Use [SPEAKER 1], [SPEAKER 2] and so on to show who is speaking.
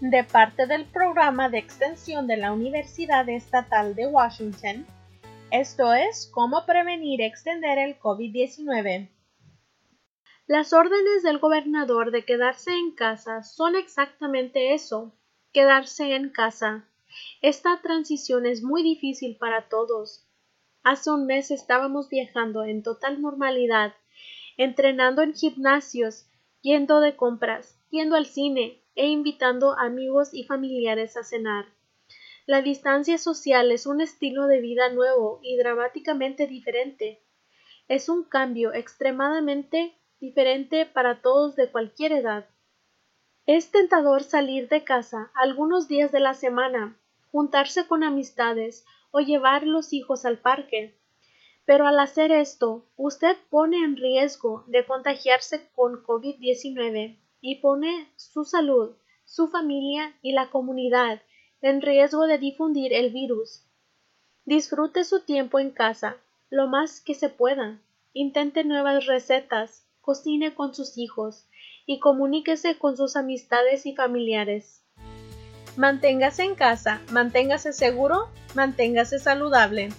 [SPEAKER 1] de parte del programa de extensión de la Universidad Estatal de Washington. Esto es cómo prevenir y extender el COVID-19. Las órdenes del gobernador de quedarse en casa son exactamente eso, quedarse en casa. Esta transición es muy difícil para todos. Hace un mes estábamos viajando en total normalidad, entrenando en gimnasios, yendo de compras, yendo al cine, e invitando amigos y familiares a cenar. La distancia social es un estilo de vida nuevo y dramáticamente diferente. Es un cambio extremadamente diferente para todos de cualquier edad. Es tentador salir de casa algunos días de la semana, juntarse con amistades o llevar los hijos al parque. Pero al hacer esto, usted pone en riesgo de contagiarse con COVID-19 y pone su salud, su familia y la comunidad en riesgo de difundir el virus. Disfrute su tiempo en casa lo más que se pueda. Intente nuevas recetas, cocine con sus hijos y comuníquese con sus amistades y familiares. Manténgase en casa, manténgase seguro, manténgase saludable.